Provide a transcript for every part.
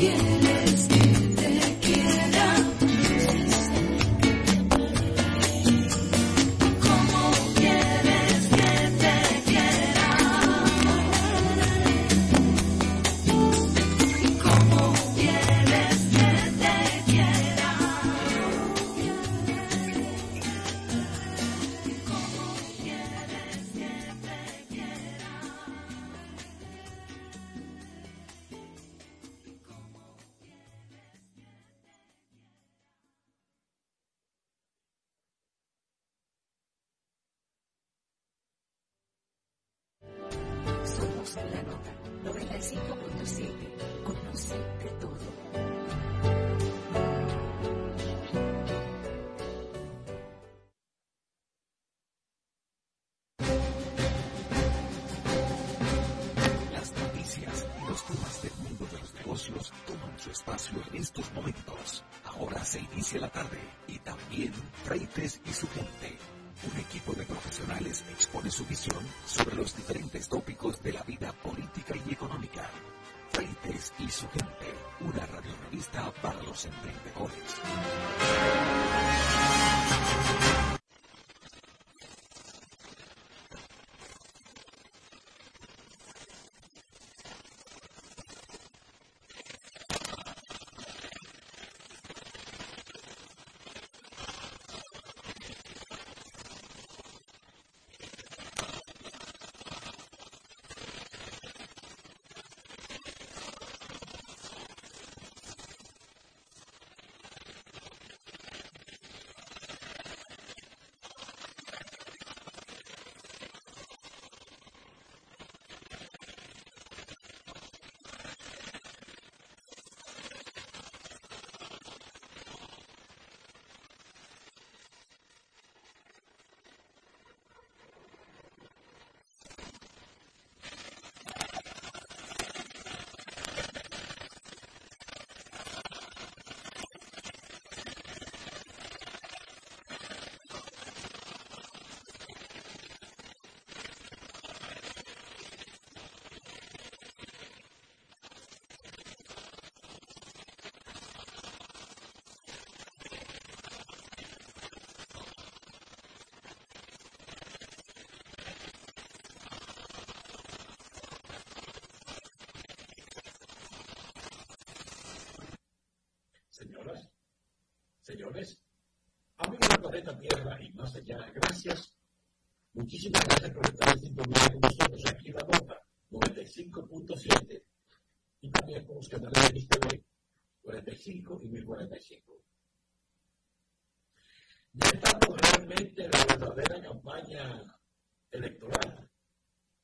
Yeah. Señoras, señores, amigos del planeta Tierra y más allá, gracias. Muchísimas gracias por estar en sintonía con nosotros aquí en la nota 95.7 y también con los canales de TV 45 y 1045. Ya estamos realmente en la verdadera campaña electoral.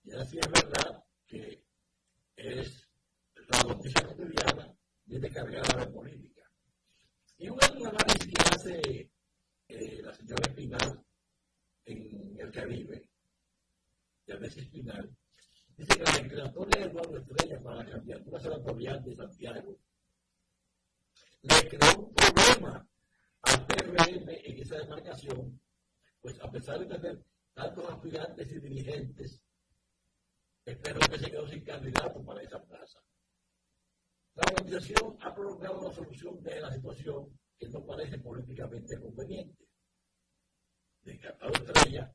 Y así es verdad que es la noticia cotidiana viene cargada de política. Y un análisis que hace eh, la señora Espinal en el Caribe, Yanesi Espinal, dice que la declaratoria de Eduardo Estrella para la candidatura senatorial de Santiago le creó un problema al PRM en esa demarcación, pues a pesar de tener tantos y dirigentes, el PRM se quedó sin candidato para esa plaza. La organización ha prolongado la solución de la situación que no parece políticamente conveniente. Descartado Estrella,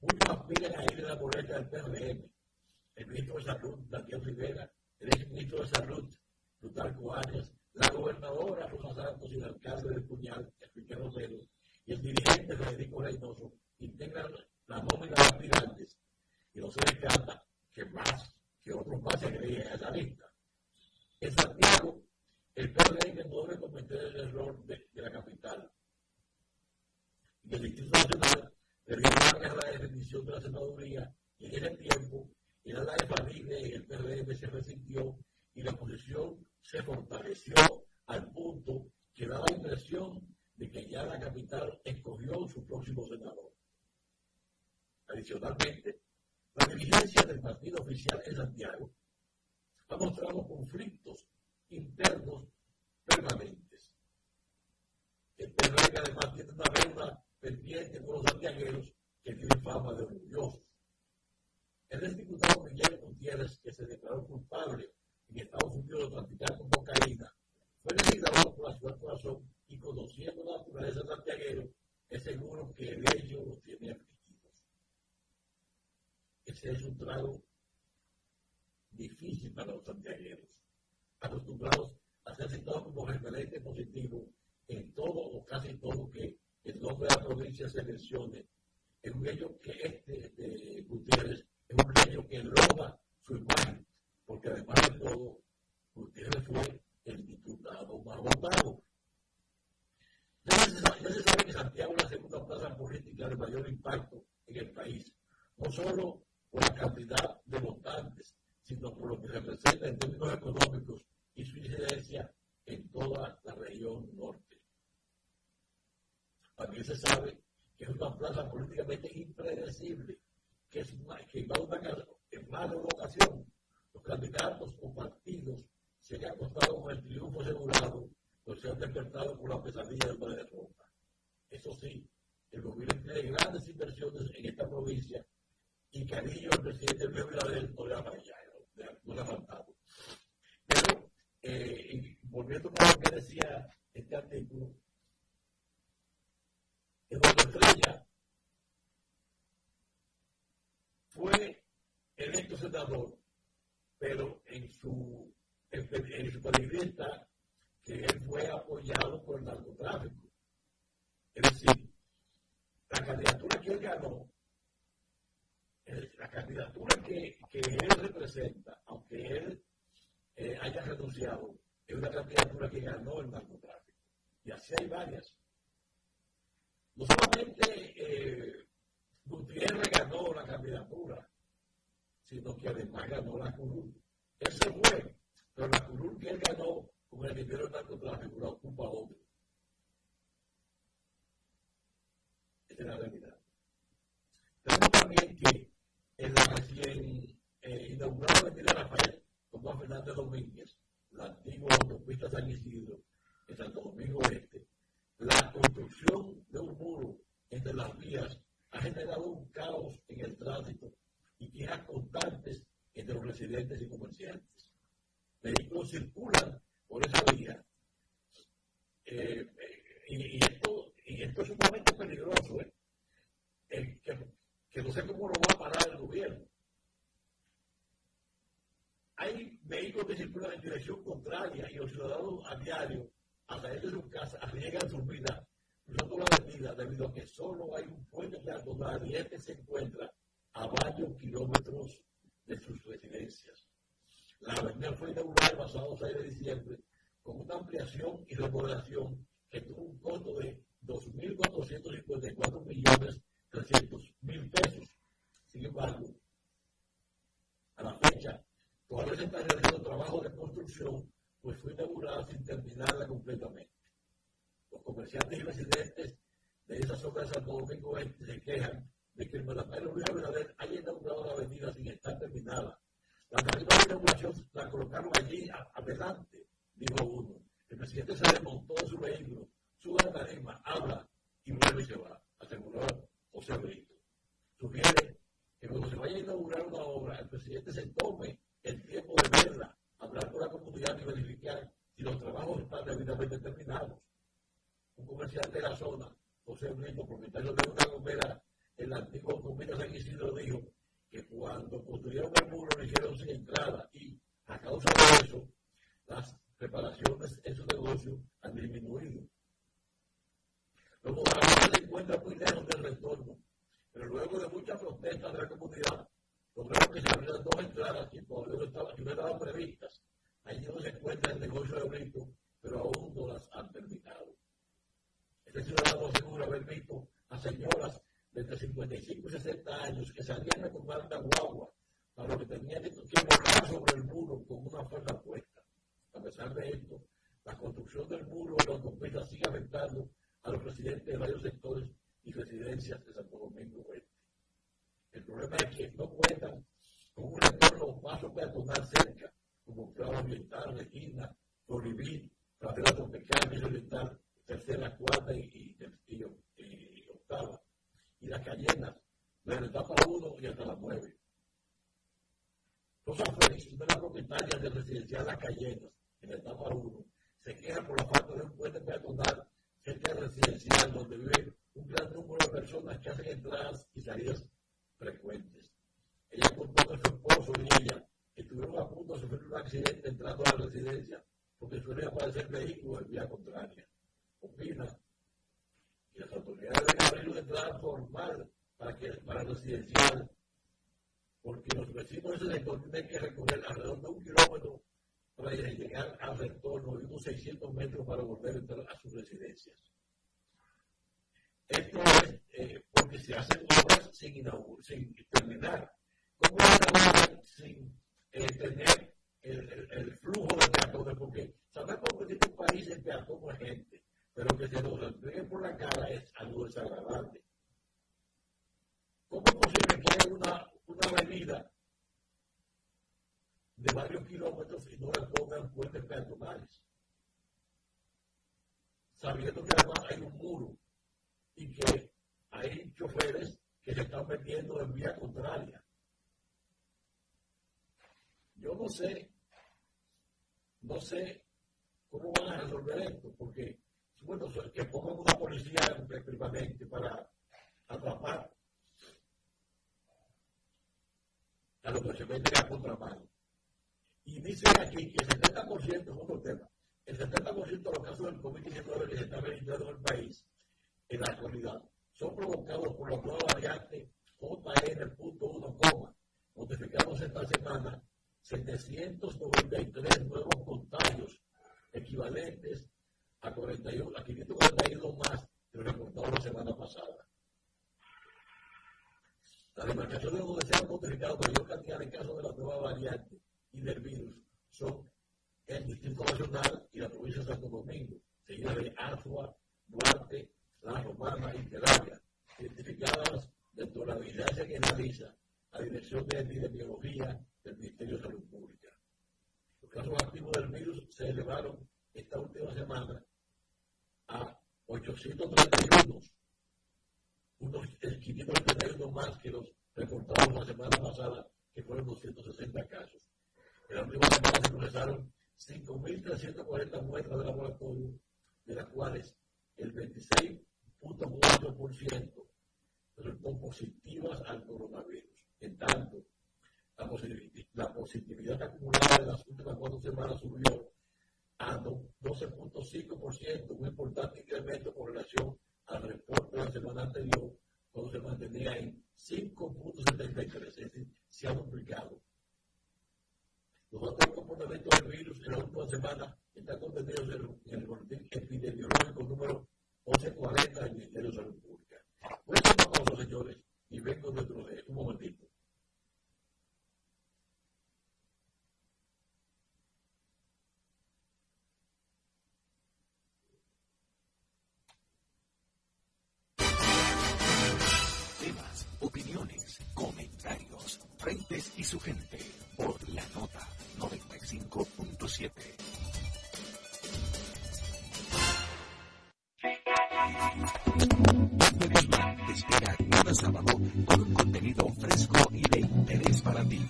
muchos aspiran a ir de la boleta del PRM. El ministro de Salud, Daniel Rivera, el ex ministro de Salud, Plutarco Arias, la gobernadora Rosa Santos y el alcalde del Puñal, Enrique Rosero, y el dirigente Federico Reynoso integran la nómina de aspirantes y no se descarta que más, que otros más se agreguen a esa lista. En Santiago, el PRM no debe cometer el error de, la capital. Y el Instituto Nacional debió a la definición de la senaduría y en ese tiempo el ala de y el PRM se resintió y la oposición se fortaleció al punto que da la impresión de que ya la capital escogió su próximo senador. Adicionalmente, la dirigencia del partido oficial en Santiago ha mostrado conflictos internos permanentes. El PRD además tiene una deuda pendiente con los santiagueros que tiene fama de orgullosos. El ex diputado Miguel Gutiérrez, que se declaró culpable en Estados Unidos de practicar con cocaína, fue legislador por la ciudad corazón y conociendo la naturaleza santiaguero, es seguro que el hecho lo tiene aquí resultado difícil para los santiagueros, acostumbrados a ser citados como referente positivo en todo o casi todo que el nombre de la provincia se mencione. Es un hecho que este, este Gutiérrez es un hecho que logra su imagen, porque además de todo, Gutiérrez fue el diputado más votado. Ya se, sabe, que Santiago es la segunda plaza política de mayor impacto en el país, no solo por la cantidad de votantes, sino por lo que representa en términos económicos y su incidencia en toda la región norte. También se sabe que es una plaza políticamente impredecible, que, es que va a una, en más de una ocasión los candidatos o partidos se han acostado con el de en presidente no le ha fallado, no le ha faltado. Pero, eh, volviendo a lo que decía este artículo, Eduardo Estrella fue electo senador, pero en su, en, su periodista que él fue apoyado por el narcotráfico. Es decir, la candidatura que él ganó, la candidatura que, que él representa, aunque él eh, haya renunciado, es una candidatura que ganó el narcotráfico. Y así hay varias. No solamente eh, Gutiérrez ganó la candidatura, sino que además ganó la curul. Él se fue, pero la curul que él ganó con el dinero del narcotráfico la ocupa otro. Esa es la realidad. Tenemos también que en la recién eh, inaugurada Avenida Rafael, con Juan Fernández Domínguez, la antigua autopista San Isidro, en Santo Domingo Este, la construcción de un muro entre las vías ha generado un caos en el tránsito y quejas constantes entre los residentes y comerciantes. Vehículos circulan por esa vía eh, y, esto, y esto es sumamente peligroso, ¿eh? que, no sé cómo lo va a parar el gobierno. Hay vehículos que circulan en dirección contraria y los ciudadanos a diario a través de su casa arriesgan su vida cruzando la avenida debido a que solo hay un puente peatonal y este se encuentra a varios kilómetros de sus residencias. La avenida fue inaugurada el pasado 6 de diciembre con una ampliación y remodelación que tuvo un costo de 2.454 millones 300 mil pesos. Sin embargo, a la fecha, todavía se está realizando trabajo de construcción pues fue inaugurada sin terminarla completamente. Los comerciantes y residentes de esa zona de Santo Domingo Este se quejan de que el mandatario Luis Abinader haya inaugurado la avenida sin estar terminada. La tarima de inauguración la colocaron allí adelante, dijo uno. El presidente se desmontó de su vehículo, sube a la tarima, habla y vuelve y se va, aseguró José Brito. Sugiere que cuando se vaya a inaugurar una obra, el presidente se tome el tiempo de verla hablar con la comunidad y verificar si los trabajos están debidamente terminados. Un comerciante de la zona, José Brito, propietario de una bombera en la antigua comunidad San Isidro, dijo que cuando construyeron el muro lo hicieron sin entrada y a causa de eso las reparaciones en su negocio han disminuido. Los moradores se encuentran muy lejos del retorno, pero luego de muchas protestas de la comunidad, lograron que se abrieran dos entradas que todavía no estaban, que no estaban previstas. Allí no se encuentra el negocio de Brito, pero aún no las han terminado. Este ciudadano asegura haber visto a señoras de entre 55 y 60 años que salían a tomar una guagua para lo que tenían que borrar sobre el muro con una fuerza puesta. A pesar de esto, la construcción del muro de la autopista sigue afectando a los residentes de varios sectores y residencias de Santo Domingo Oeste. El problema es que no cuentan con un retorno paso peatonal cerca, como Claro Ambiental, Regina, Florivil, Fratela Tropical, Medio Oriental, tercera, cuarta y, octava. Y las callenas, desde la etapa 1 y hasta la 9. Rosa Félix, una de las propietarias del residencial Las Cayenas, en la etapa 1, se queja por la falta de un puente peatonal del residencial donde vive un gran número de personas que hacen entradas y salidas frecuentes. Ella contó que su esposo y ella estuvieron a punto de sufrir un accidente entrando a la residencia porque suele aparecer vehículos en vía contraria. Opina que las autoridades deben abrir una entrada formal para, que, para residencial, porque los vecinos de ese sector tienen que recorrer alrededor de un kilómetro para llegar al retorno de unos 600 metros para volver a sus residencias. Esto es eh, porque se hacen obras sin, sin terminar. ¿Cómo una sin eh, tener el, flujo de peatones? Porque sabemos que este país es peatón de gente, pero que se nos entreguen por la cara es algo desagradable. ¿Cómo es posible que haya una, una avenida de varios kilómetros y no le pongan puentes peatonales? Sabiendo que además hay un muro y que hay choferes que se están metiendo en vía contraria. Yo no sé, no sé cómo van a resolver esto, porque bueno, que pongan una policía permanente para atrapar a los que se meten a contramano. Y dice aquí que el 70% es otro tema. El 70% de los casos del COVID-19 que se están registrando en el país en la actualidad son provocados por la nueva variante JN.1, notificados esta semana 793 nuevos contagios equivalentes a, 41, a 541 más que reportado la semana pasada. La demarcación de donde se han notificado mayor cantidad de casos de la nueva variante y del virus son el Distrito Nacional y la provincia de Santo Domingo, seguida de Azua, Duarte, la romana y Terapia, identificadas dentro de la vigilancia que realiza la Dirección de Epidemiología del Ministerio de Salud Pública. Los casos activos del virus se elevaron esta última semana a 831, unos 531 más que los reportados la semana pasada, que fueron 260 casos. En la primera semana se procesaron 5.340 muestras de laboratorio, de las cuales el 26 ciento resultó positivas al coronavirus. En tanto, la, la positividad acumulada de las últimas cuatro semanas subió a 12.5%, un importante incremento con relación al reporte de la semana anterior, cuando se mantenía en 5.73, es decir, se ha duplicado. Los otros comportamientos del virus en la última semana están contenidos en el boletín epidemiológico número 1140 del Ministerio de Salud Pública. Voy a una señores, y vengo dentro de un momentito. Opiniones, comentarios, frentes y su gente por la nota 95.7. te espera cada sábado con un contenido fresco y de interés para ti.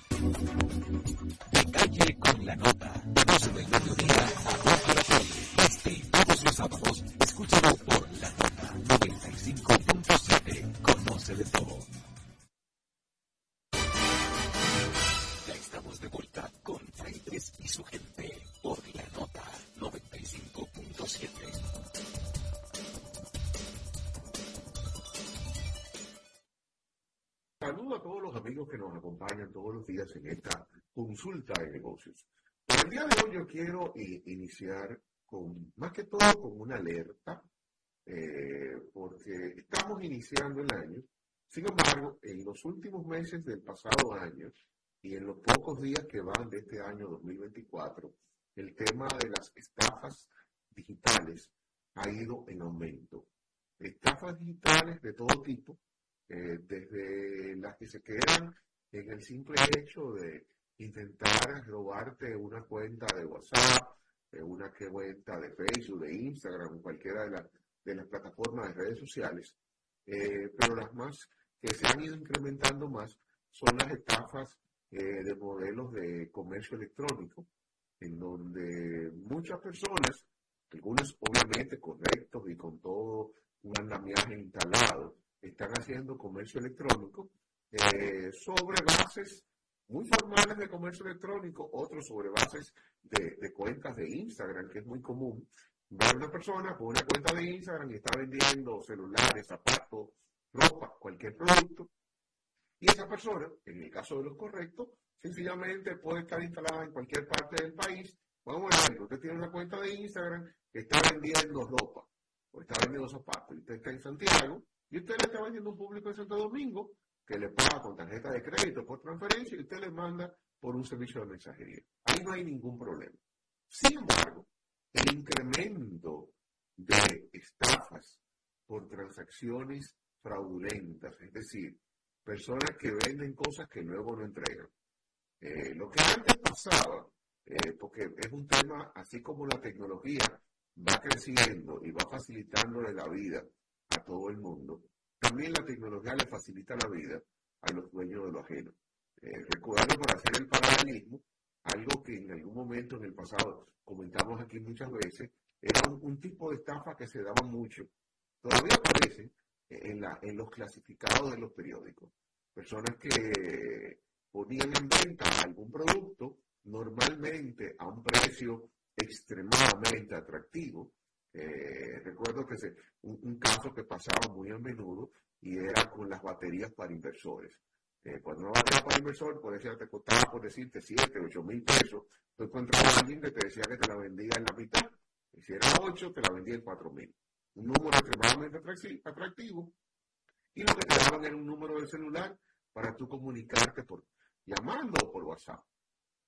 De calle con la nota, 12 del mediodía a 2 de la tarde. Este todos los sábados, escúchalo por la nota 95.7. Conoce de todo. Amigos que nos acompañan todos los días en esta consulta de negocios. Por el día de hoy yo quiero eh, iniciar con, más que todo con una alerta, eh, porque estamos iniciando el año. Sin embargo, en los últimos meses del pasado año y en los pocos días que van de este año 2024, el tema de las estafas digitales ha ido en aumento. Estafas digitales de todo tipo, eh, desde las que se quedan en el simple hecho de intentar robarte una cuenta de WhatsApp, eh, una cuenta de Facebook, de Instagram, cualquiera de, de las plataformas de redes sociales, eh, pero las más que se han ido incrementando más son las estafas de modelos de comercio electrónico, en donde muchas personas, algunos obviamente correctos y con todo un andamiaje instalado, están haciendo comercio electrónico eh, sobre bases muy formales de comercio electrónico, otros sobre bases de, cuentas de Instagram, que es muy común. Ver una persona con una cuenta de Instagram y está vendiendo celulares, zapatos, ropa, cualquier producto. Y esa persona, en el caso de los correctos, sencillamente puede estar instalada en cualquier parte del país. Vamos a ver, usted tiene una cuenta de Instagram que está vendiendo ropa o está vendiendo zapatos usted está en Santiago y usted le está vendiendo un público en Santo Domingo que le paga con tarjeta de crédito por transferencia y usted le manda por un servicio de mensajería. Ahí no hay ningún problema. Sin embargo, el incremento de estafas por transacciones fraudulentas, es decir, personas que venden cosas que luego no entregan. Eh, lo que antes pasaba, eh, porque es un tema, así como la tecnología va creciendo y va facilitándole la vida a todo el mundo, también la tecnología le facilita la vida a los dueños de lo ajeno. Eh, para hacer el paralelismo, algo que en algún momento en el pasado comentamos aquí muchas veces, era un, tipo de estafa que se daba mucho. Todavía aparece en, la, en los clasificados de los periódicos. Personas que ponían en venta algún producto, normalmente a un precio extremadamente atractivo, eh, recuerdo que se, un, caso que pasaba muy a menudo y era con las baterías para inversores. Eh, cuando una batería para inversor, por decir, te costaba por decirte 7, 8 mil pesos, tú encontrabas a alguien que te decía que te la vendía en la mitad. Y si era 8, te la vendía en 4 mil. Un número extremadamente atractivo. Y lo que te daban era un número de celular para tú comunicarte por llamando o por WhatsApp.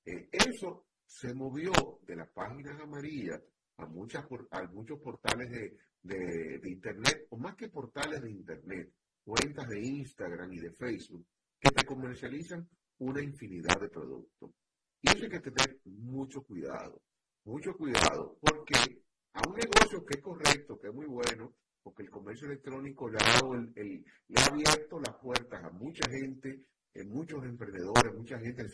Eh, eso se movió de las páginas amarillas a, muchas, a muchos portales de, de, Internet, o más que portales de Internet, cuentas de Instagram y de Facebook, que te comercializan una infinidad de productos. Y eso hay que tener mucho cuidado, mucho cuidado, porque a un negocio que es correcto, que es muy bueno, porque el comercio electrónico le ha, el, le ha abierto las puertas a mucha gente, eh, muchos emprendedores, mucha gente,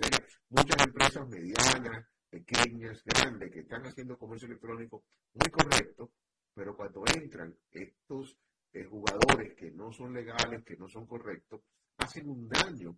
muchas empresas medianas, pequeñas, grandes, que están haciendo comercio electrónico muy correcto, pero cuando entran estos eh, jugadores que no son legales, que no son correctos, hacen un daño,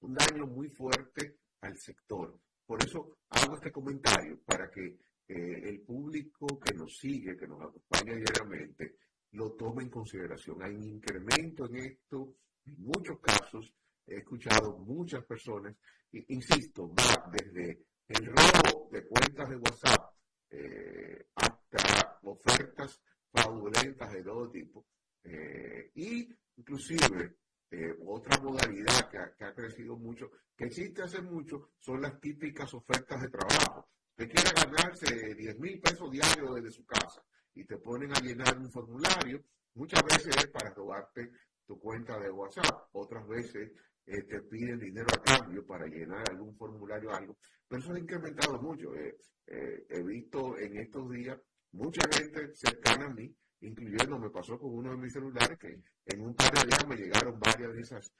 un daño muy fuerte al sector. Por eso hago este comentario, para que eh, el público que nos sigue, que nos acompaña diariamente, lo tome en consideración. Hay un incremento en esto, en muchos casos, he escuchado muchas personas, insisto, va desde el robo de cuentas de WhatsApp eh, hasta ofertas fraudulentas de todo tipo. Eh, y inclusive eh, otra modalidad que ha, crecido mucho, que existe hace mucho, son las típicas ofertas de trabajo. Usted quiere ganarse 10 mil pesos diarios desde su casa y te ponen a llenar un formulario, muchas veces es para robarte tu cuenta de WhatsApp, otras veces eh, te piden dinero a cambio para llenar algún formulario o algo. Pero eso ha incrementado mucho. Eh, eh, he visto en estos días mucha gente cercana a mí, incluyendo, me pasó con uno de mis celulares, que en un par de días me llegaron varias de esas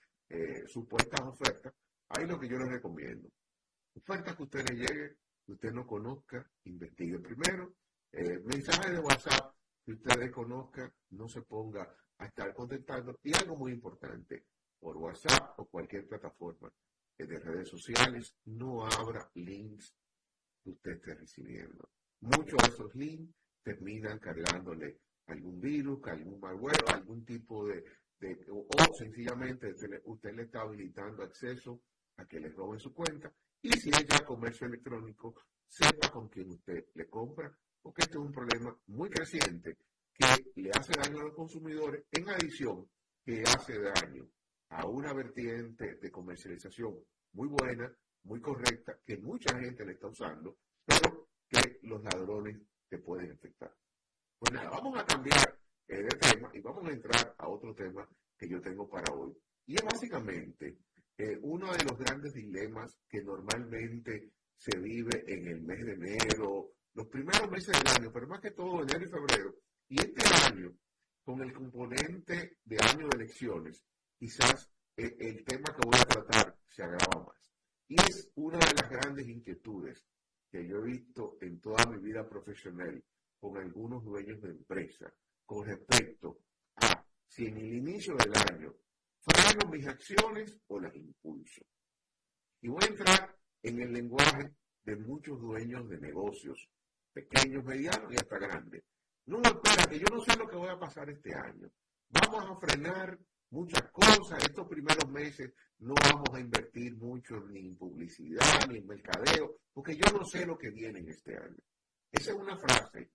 supuestas ofertas. Ahí lo que yo les recomiendo. Ofertas que usted le llegue, que usted no conozca, investigue primero. mensajes de WhatsApp que usted desconozca, no se ponga a estar contestando. Y algo muy importante, por WhatsApp o cualquier plataforma de redes sociales, no abra links que usted esté recibiendo. Muchos de esos links terminan cargándole algún virus, algún malware, algún tipo de, o, sencillamente usted le está habilitando acceso a que le roben su cuenta. Y si es ya comercio electrónico, sepa con quién usted le compra, porque este es un problema muy creciente que le hace daño a los consumidores, en adición que hace daño a una vertiente de comercialización muy buena, muy correcta, que mucha gente le está usando, pero que los ladrones te pueden afectar. Pues vamos a cambiar de tema y vamos a entrar a otro tema que yo tengo para hoy. Y es básicamente eh, uno de los grandes dilemas que normalmente se vive en el mes de enero, los primeros meses del año, pero más que todo enero y febrero. Y este año, con el componente de año de elecciones, quizás eh, el tema que voy a tratar se agrava más. Y es una de las grandes inquietudes que yo he visto en toda mi vida profesional con algunos dueños de empresa con respecto a si en el inicio del año freno mis acciones o las impulso. Y voy a entrar en el lenguaje de muchos dueños de negocios, pequeños, medianos y hasta grandes. No, espérate, yo no sé lo que voy a pasar este año. Vamos a frenar muchas cosas. Estos primeros meses no vamos a invertir mucho ni en publicidad ni en mercadeo, porque yo no sé lo que viene en este año. Esa es una frase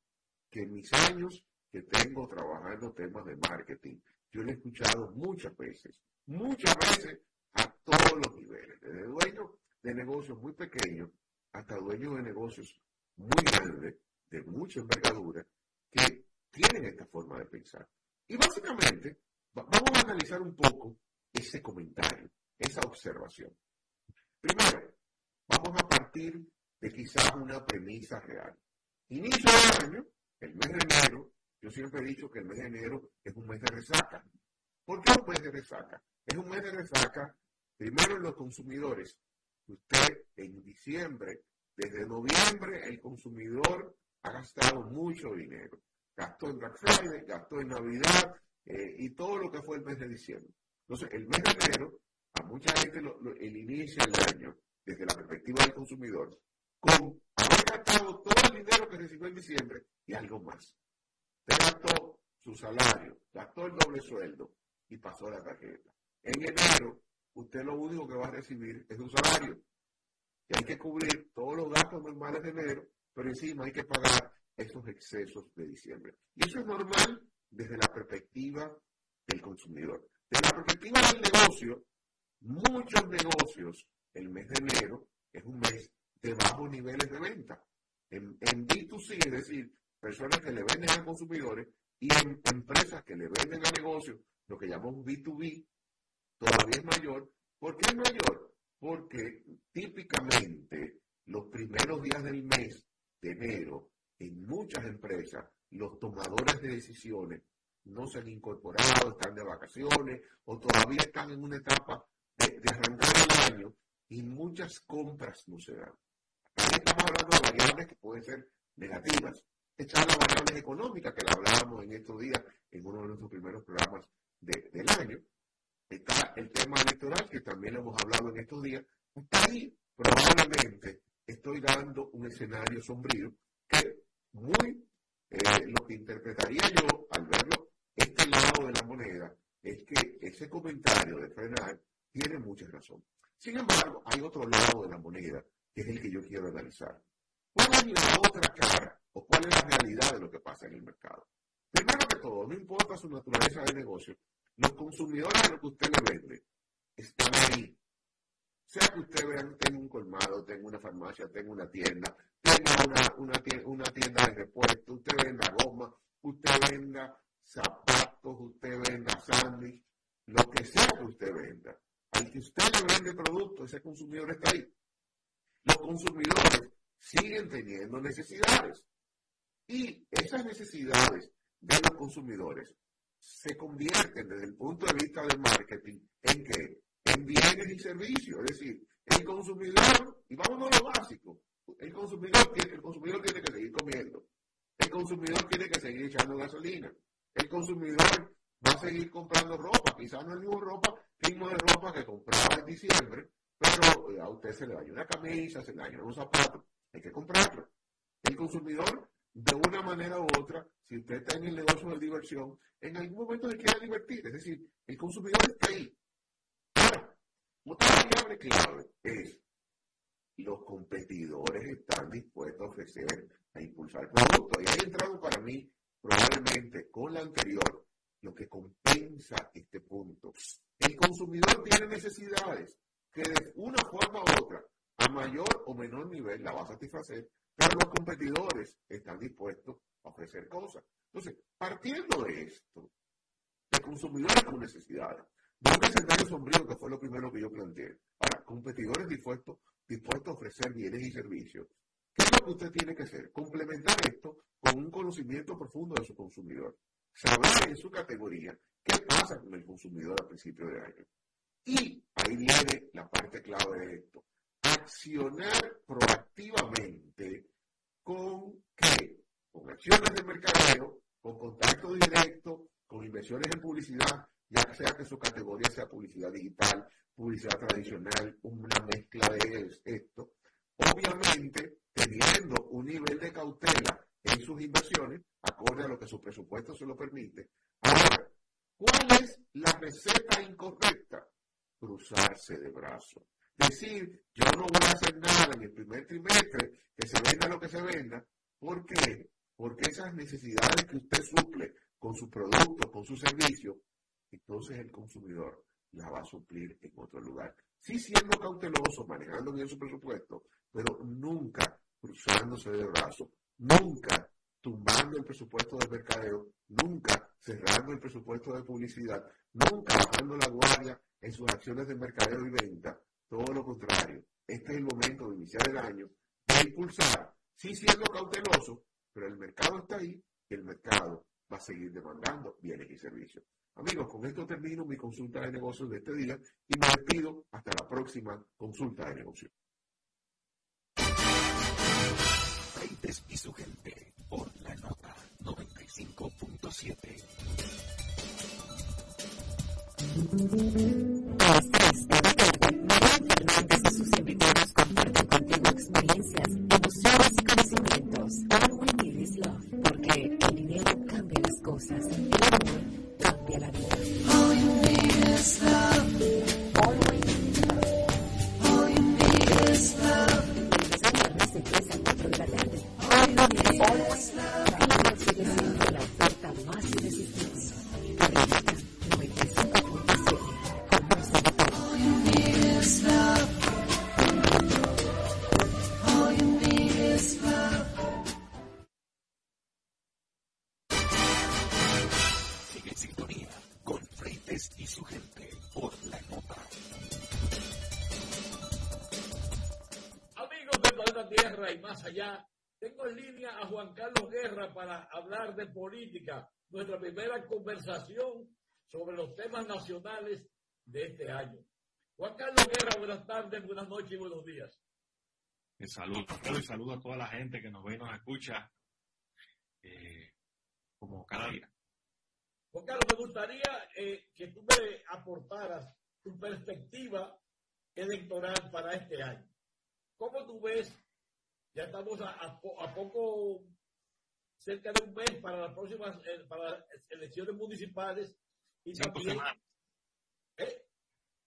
que en mis años que tengo trabajando temas de marketing, yo la he escuchado muchas veces, muchas veces a todos los niveles, desde dueños de negocios muy pequeños hasta dueños de negocios muy grandes, de mucha envergadura, que tienen esta forma de pensar. Y básicamente, vamos a analizar un poco ese comentario, esa observación. Primero, vamos a partir de quizás una premisa real. Inicio del año, el mes de enero, yo siempre he dicho que el mes de enero es un mes de resaca. ¿Por qué un mes de resaca? Es un mes de resaca, primero en los consumidores. Usted en diciembre, desde noviembre, el consumidor ha gastado mucho dinero. Gastó en Black Friday, gastó en Navidad eh, y todo lo que fue el mes de diciembre. Entonces, el mes de enero, a mucha gente el inicio del año, desde la perspectiva del consumidor, con haber gastado todo el dinero que recibió en diciembre y algo más. Usted gastó su salario, gastó el doble sueldo y pasó la tarjeta. En enero, usted lo único que va a recibir es un salario. Y hay que cubrir todos los gastos normales de enero, pero encima hay que pagar esos excesos de diciembre. Y eso es normal desde la perspectiva del consumidor. Desde la perspectiva del negocio, muchos negocios, el mes de enero es un mes de bajos niveles de venta. En, en B2C, es decir, personas que le venden a consumidores y en empresas que le venden a negocios, lo que llamamos B2B, todavía es mayor. ¿Por qué es mayor? Porque típicamente los primeros días del mes de enero, en muchas empresas, los tomadores de decisiones no se han incorporado, están de vacaciones o todavía están en una etapa de, arrancar el año y muchas compras no se dan. Aquí estamos hablando de variables que pueden ser negativas, echar las variables económicas que la hablábamos en estos días en uno de nuestros primeros programas del año. Está el tema electoral, que también hemos hablado en estos días. Está ahí, probablemente estoy dando un escenario sombrío que muy eh, lo que interpretaría yo al verlo este lado de la moneda es que ese comentario de frenar tiene mucha razón. Sin embargo, hay otro lado de la moneda que es el que yo quiero analizar. ¿Cuál es la otra cara o cuál es la realidad de lo que pasa en el mercado? Primero que todo, no importa su naturaleza de negocio, los consumidores de lo que usted le vende están ahí. Sea que usted vea, tenga un colmado, tenga una farmacia, tenga una tienda, tenga una, una, tienda, de repuesto, usted venda goma, usted venda zapatos, usted venda sándwich, lo que sea que usted venda. Al que usted le vende productos, ese consumidor está ahí. Los consumidores siguen teniendo necesidades. Y esas necesidades de los consumidores se convierten desde el punto de vista del marketing en qué? En bienes y servicios. Es decir, el consumidor, y vámonos a lo básico, el consumidor, el consumidor tiene que seguir comiendo. El consumidor tiene que seguir echando gasolina. El consumidor va a seguir comprando ropa. Quizás no es mismo ropa, mismo de ropa que compraba en diciembre, pero eh, a usted se le daña una camisa, se le daña un zapato. Hay que comprarlo. El consumidor de una manera u otra, si usted está en el negocio de diversión, en algún momento se quiere divertir. Es decir, el consumidor está ahí. Ahora, otra variable clave es los competidores están dispuestos a ofrecer, a impulsar productos. Y ahí entrado para mí, probablemente con la anterior, lo que compensa este punto. El consumidor tiene necesidades que de una forma u otra, a mayor o menor nivel, la va a satisfacer pero los competidores están dispuestos a ofrecer cosas. Entonces, partiendo de esto, el consumidor con necesidades, de un escenario sombrío que fue lo primero que yo planteé. Ahora, competidores dispuestos, dispuestos a ofrecer bienes y servicios. ¿Qué es lo que usted tiene que hacer? Complementar esto con un conocimiento profundo de su consumidor. Saber en su categoría qué pasa con el consumidor a principio de año. Y ahí viene la parte clave de esto accionar proactivamente con qué? Con acciones de mercadeo, con contacto directo, con inversiones en publicidad, ya sea que su categoría sea publicidad digital, publicidad tradicional, una mezcla de esto, obviamente teniendo un nivel de cautela en sus inversiones, acorde a lo que su presupuesto se lo permite. Ahora, ¿cuál es la receta incorrecta? Cruzarse de brazos. Decir, yo no voy a hacer nada en el primer trimestre, que se venda lo que se venda. ¿Por qué? Porque esas necesidades que usted suple con su producto, con su servicio, entonces el consumidor la va a suplir en otro lugar. Sí siendo cauteloso, manejando bien su presupuesto, pero nunca cruzándose de brazos, nunca tumbando el presupuesto de mercadeo, nunca cerrando el presupuesto de publicidad, nunca bajando la guardia en sus acciones de mercadeo y venta. Todo lo contrario, este es el momento de iniciar el año, de impulsar, sí siendo cauteloso, pero el mercado está ahí y el mercado va a seguir demandando bienes y servicios. Amigos, con esto termino mi consulta de negocios de este día y me despido hasta la próxima consulta de negocios. y su gente por la nota 95.7. Fernández y sus invitados comparten contigo experiencias, emociones y conocimientos. All we need is love, porque el dinero cambia las cosas, el amor cambia la vida. All you need is love. Conversación sobre los temas nacionales de este año. Juan Carlos Guerra, buenas tardes, buenas noches y buenos días. Un saludo, y saludo a toda la gente que nos ve y nos escucha eh, como cada día. Juan Carlos, me gustaría eh, que tú me aportaras tu perspectiva electoral para este año. ¿Cómo tú ves? Ya estamos a, a po- a poco, cerca de un mes para las próximas eh, para las elecciones municipales y Cinco también semanas. ¿eh?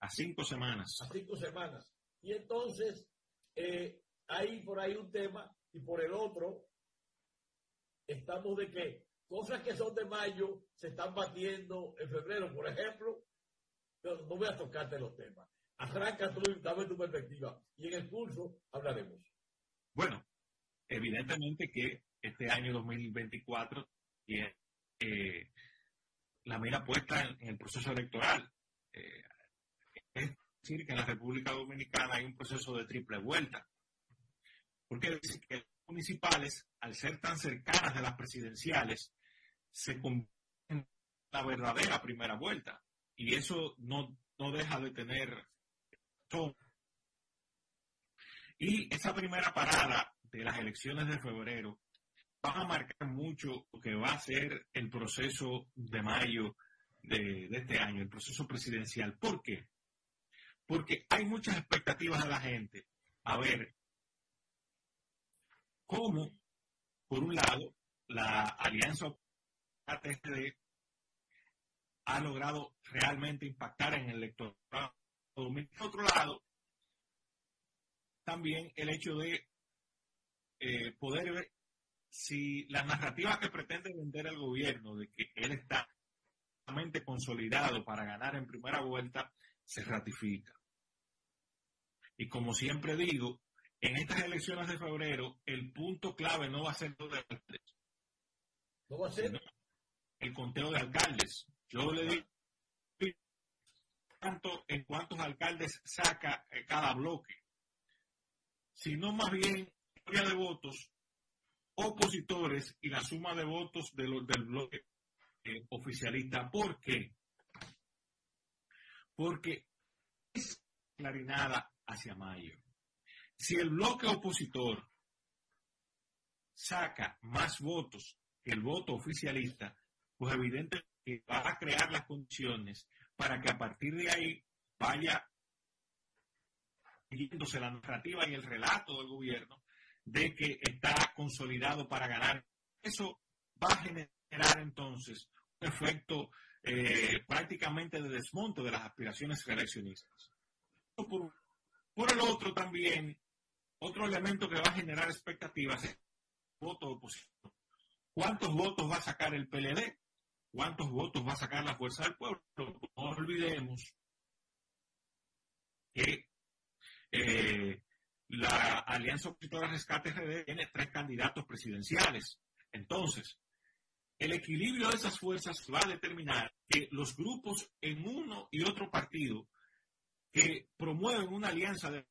A cinco semanas. a cinco semanas. Y entonces eh, hay por ahí un tema y por el otro estamos de que cosas que son de mayo se están batiendo en febrero, por ejemplo. Pero no voy a tocarte los temas. Arranca tú y dame tu perspectiva. Y en el curso hablaremos. Bueno, evidentemente que este año 2024 tiene eh, la mira puesta en, en el proceso electoral. Eh, es decir, que en la República Dominicana hay un proceso de triple vuelta. Porque dice que las municipales, al ser tan cercanas de las presidenciales, se convierten en la verdadera primera vuelta. Y eso no, no deja de tener son y esa primera parada de las elecciones de febrero va a marcar mucho lo que va a ser el proceso de mayo de, este año, el proceso presidencial. ¿Por qué? Porque hay muchas expectativas de la gente. A ver, cómo, por un lado, la alianza ATSD ha logrado realmente impactar en el electorado. Por otro lado, también el hecho de eh, poder ver si la narrativa que pretende vender el gobierno de que él está consolidado para ganar en primera vuelta se ratifica. Y como siempre digo, en estas elecciones de febrero, el punto clave no va a ser lo de alcaldes, ¿No va a ser? el conteo de alcaldes. Yo le digo tanto en cuántos alcaldes saca eh, cada bloque, sino más bien la de votos opositores y la suma de votos de los, del bloque eh, oficialista. ¿Por qué? Porque es clarinada hacia mayo. Si el bloque opositor saca más votos que el voto oficialista, pues evidentemente va a crear las condiciones para que a partir de ahí vaya yéndose la narrativa y el relato del gobierno de que está consolidado para ganar. Eso va a generar entonces un efecto eh, prácticamente de desmonte de las aspiraciones reeleccionistas. Por, por, el otro también, otro elemento que va a generar expectativas es el voto opositor. ¿Cuántos votos va a sacar el PLD? ¿Cuántos votos va a sacar la Fuerza del Pueblo? No olvidemos que Alianza Opositora Rescate RD tiene tres candidatos presidenciales. Entonces, el equilibrio de esas fuerzas va a determinar que los grupos en uno y otro partido que promueven una alianza de,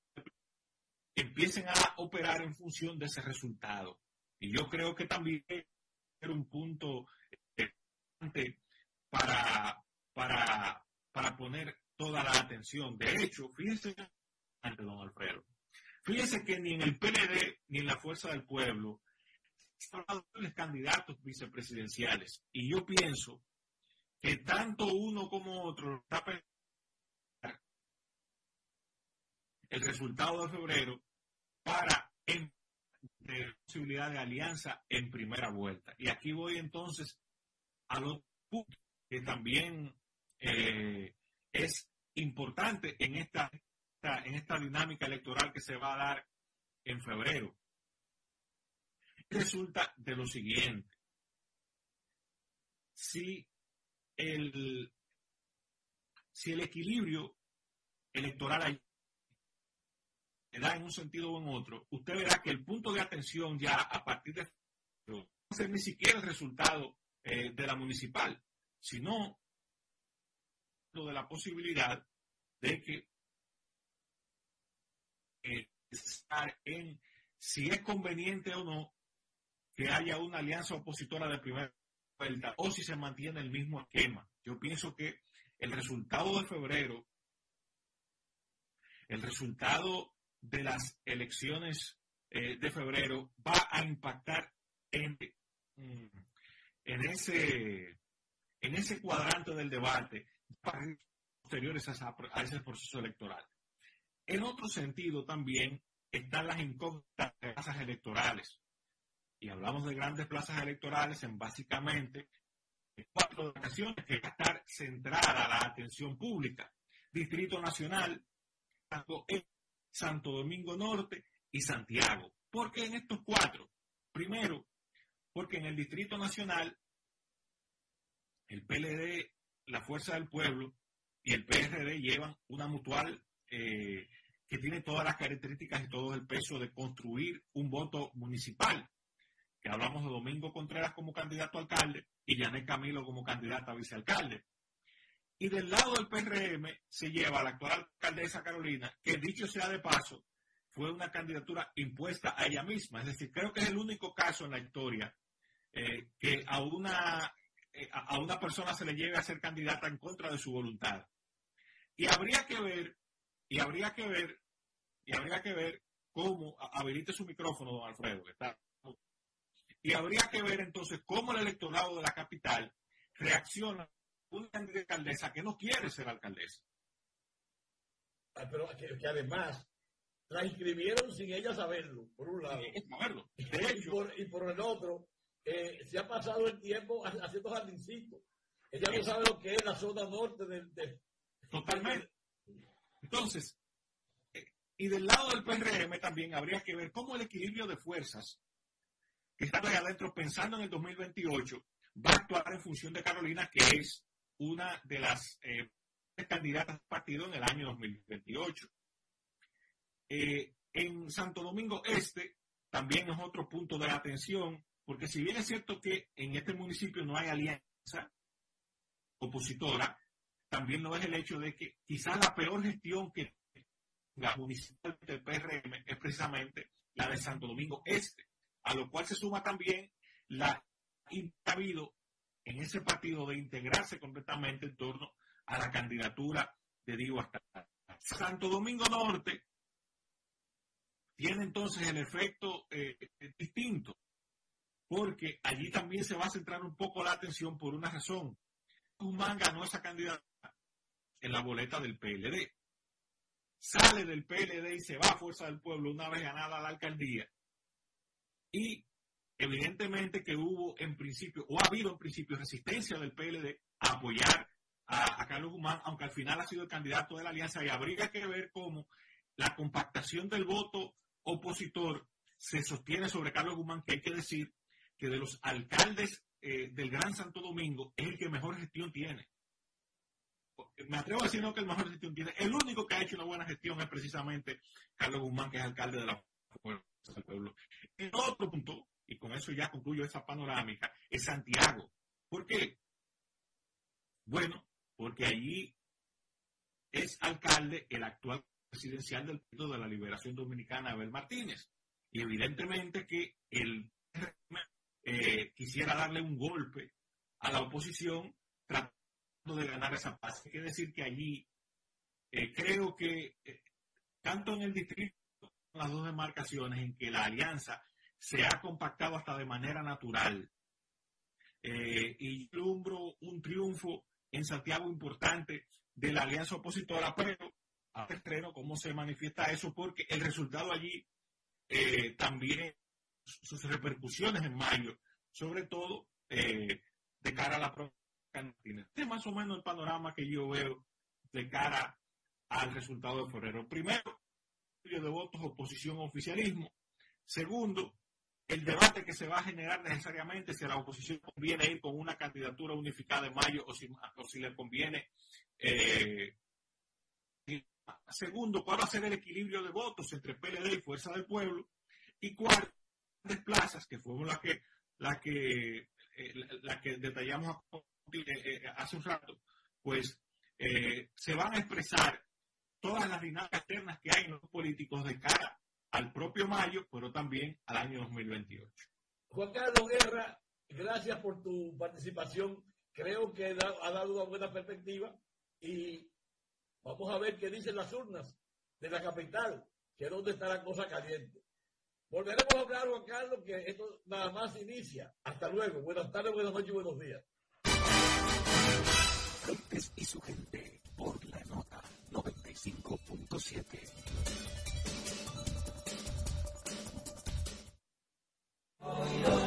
empiecen a operar en función de ese resultado. Y yo creo que también es un punto importante para, para, para poner toda la atención. De hecho, fíjense don Alfredo. Fíjense que ni en el PLD ni en la Fuerza del Pueblo están los candidatos vicepresidenciales. Y yo pienso que tanto uno como otro está el resultado de febrero para la posibilidad de alianza en primera vuelta. Y aquí voy entonces a puntos que también eh, es importante en esta en esta dinámica electoral que se va a dar en febrero. Resulta de lo siguiente. Si el, si el equilibrio electoral da en un sentido o en otro, usted verá que el punto de atención ya a partir de no va ser ni siquiera el resultado eh, de la municipal, sino de la posibilidad de que en si es conveniente o no que haya una alianza opositora de primera vuelta o si se mantiene el mismo esquema. Yo pienso que el resultado de febrero, el resultado de las elecciones eh, de febrero va a impactar en, mm, en, ese, en ese cuadrante del debate posteriores a ese proceso electoral. En otro sentido también están las incógnitas de plazas electorales. Y hablamos de grandes plazas electorales en básicamente cuatro ocasiones que va a estar centrada la atención pública. Distrito Nacional, Santo Domingo Norte y Santiago. ¿Por qué en estos cuatro? Primero, porque en el Distrito Nacional, el PLD, la Fuerza del Pueblo y el PRD llevan una mutual eh, que tiene todas las características y todo el peso de construir un voto municipal. Que hablamos de Domingo Contreras como candidato alcalde y Janet Camilo como candidata a vicealcalde. Y del lado del PRM se lleva la actual alcaldesa Carolina, que dicho sea de paso, fue una candidatura impuesta a ella misma. Es decir, creo que es el único caso en la historia eh, que a una, eh, a una persona se le llegue a ser candidata en contra de su voluntad. Y habría que ver y habría que ver, y habría que ver cómo, habilite su micrófono, don Alfredo, que está. Y habría que ver entonces cómo el electorado de la capital reacciona a una alcaldesa que no quiere ser alcaldesa. Ah, pero que, además la inscribieron sin ella saberlo, por un lado. saberlo. De hecho, y, por, el otro, eh, se ha pasado el tiempo haciendo jardincitos. Ella no sabe lo que es la zona norte del... De, Totalmente. Entonces, eh, y del lado del PRM también habría que ver cómo el equilibrio de fuerzas que están ahí adentro pensando en el 2028 va a actuar en función de Carolina, que es una de las eh, candidatas partido en el año 2028. Eh, en Santo Domingo Este también es otro punto de atención, porque si bien es cierto que en este municipio no hay alianza opositora, también no es el hecho de que quizás la peor gestión que la municipal del PRM es precisamente la de Santo Domingo Este, a lo cual se suma también la habido en ese partido de integrarse completamente en torno a la candidatura de Diego hasta Santo Domingo Norte tiene entonces el efecto eh, distinto, porque allí también se va a centrar un poco la atención por una razón. Guzmán ganó esa candidatura en la boleta del PLD. Sale del PLD y se va a Fuerza del Pueblo una vez ganada la alcaldía. Y evidentemente que hubo en principio, o ha habido en principio resistencia del PLD a apoyar a, Carlos Guzmán, aunque al final ha sido el candidato de la alianza y habría que ver cómo la compactación del voto opositor se sostiene sobre Carlos Guzmán, que hay que decir que de los alcaldes eh, del Gran Santo Domingo es el que mejor gestión tiene. Me atrevo a decir no que el mejor gestión tiene. El único que ha hecho una buena gestión es precisamente Carlos Guzmán, que es alcalde de la Fuerza del Pueblo. En otro punto, y con eso ya concluyo esa panorámica, es Santiago. ¿Por qué? Bueno, porque allí es alcalde el actual presidencial del Partido de la Liberación Dominicana, Abel Martínez. Y evidentemente que él eh, quisiera darle un golpe a la oposición tratando de ganar esa paz. Hay que decir que allí eh, creo que eh, tanto en el distrito las dos demarcaciones en que la alianza se ha compactado hasta de manera natural. y lumbro un triunfo en Santiago importante de la alianza opositora, pero a estreno cómo se manifiesta eso, porque el resultado allí eh, también sus repercusiones en mayo, sobre todo eh, de cara a la cantina. Este es más o menos el panorama que yo veo de cara al resultado de febrero. Primero, de votos, oposición, oficialismo. Segundo, el debate que se va a generar necesariamente si a la oposición conviene ir con una candidatura unificada en mayo o si, o si le conviene. Eh, segundo, cuál va a ser el equilibrio de votos entre PLD y Fuerza del Pueblo. Y cuarto, las plazas, que fueron las que, la que, eh, la que detallamos eh, hace un rato, pues se van a expresar todas las dinámicas externas que hay en los políticos de cara al propio mayo, pero también al año 2028. Juan Carlos Guerra, gracias por tu participación. Creo que ha dado una buena perspectiva y vamos a ver qué dicen las urnas de la capital, que es donde está la cosa caliente. Volveremos a hablar, Juan Carlos, que esto nada más inicia. Hasta luego. Buenas tardes, buenas noches y buenos días. y su gente por la nota 95.7. Una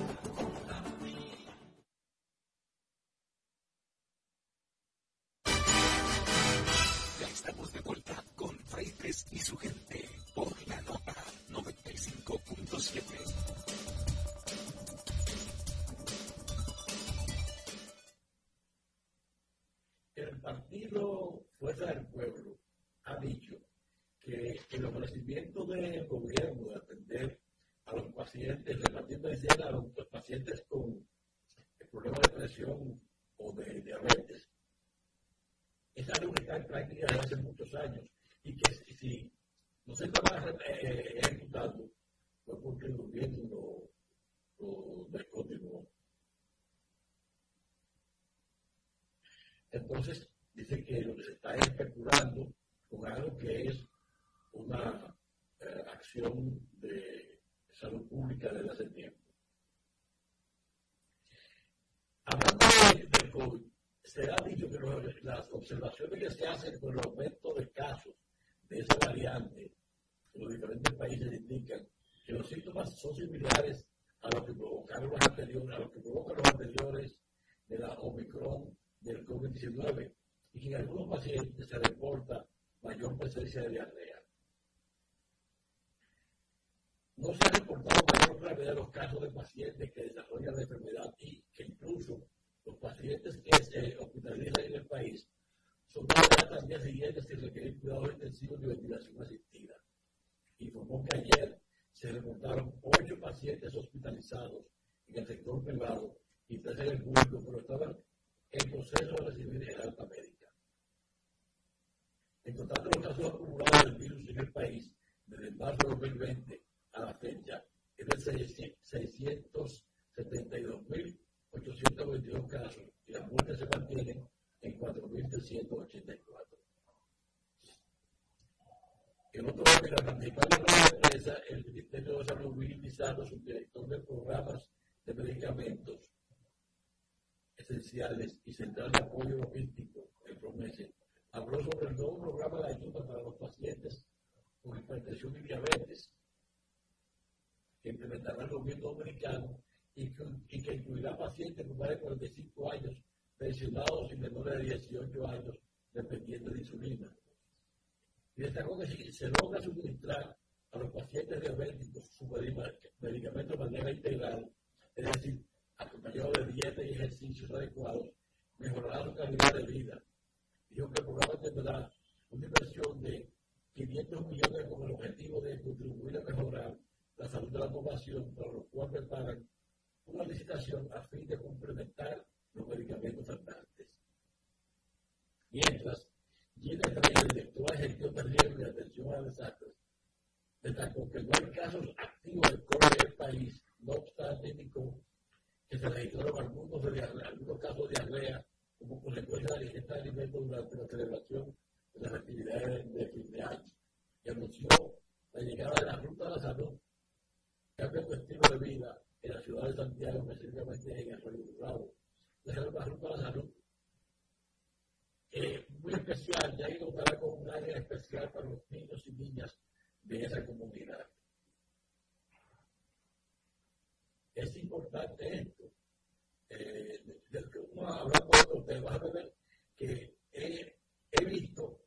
desde hace muchos años y que si, no se estaba eh, ejecutando fue porque el gobierno lo, lo descontinuó. Entonces, dice que lo que se está especulando con algo que es una eh, acción de salud pública desde hace tiempo. Hablando del COVID, se ha dicho que las que se hacen con el aumento de casos de esa variante en los diferentes países indican que los síntomas son similares a los que provocaron los anteriores, a los que provocan los anteriores de la Omicron del COVID-19 y que en algunos pacientes se reporta mayor presencia de diarrea. No se ha reportado mayor gravedad de los casos de pacientes que desarrollan la enfermedad y que incluso los pacientes que se hospitalizan en el país son tratados al día siguiente sin requerir cuidados intensivos de ventilación asistida. Informó que ayer se reportaron ocho pacientes hospitalizados en el sector privado y tres en el público, pero estaban en proceso de recibir el alta médica. En total de los casos acumulados del virus en el país, desde marzo de 2020 a la fecha, es de 672.822 casos y las muertes se mantienen en 4.384. En otro orden, la participación de la empresa, el Ministerio de Salud, Willy Pizarro, subdirector de programas de medicamentos esenciales y central de apoyo logístico, el PROMESE, habló sobre el nuevo programa de ayuda para los pacientes con hipertensión y diabetes que implementará el gobierno dominicano y que, y que incluirá pacientes con más de 45 años, pensionados y menores de 18 años, dependiendo de insulina. Y destacó que si se logra suministrar a los pacientes diabéticos su medicamento de manera integral, es decir, acompañado de dieta y ejercicios adecuados, mejorará su calidad de vida. Dijo que el programa tendrá una inversión de 500 millones con el objetivo de contribuir a mejorar la salud de la población, para lo cual preparan una licitación a fin de complementar los medicamentos faltantes. Mientras, Gina Estrella, directora de gestión de riesgo y atención a desastres, destacó que no hay casos activos de COVID en el país, no obstante que se registraron algunos, de algunos casos de diarrea como consecuencia de la ingesta de alimentos durante la celebración de las actividades de fin de año. Y anunció la llegada de la Ruta de la Salud, cambia tu estilo de vida en la ciudad de Santiago, específicamente en el Río Bravo. La Ruta de la Salud eh, muy especial, ya ahí contará con un área especial para los niños y niñas de esa comunidad. Es importante esto. Eh, que uno hablando de otros temas, a ver que he, visto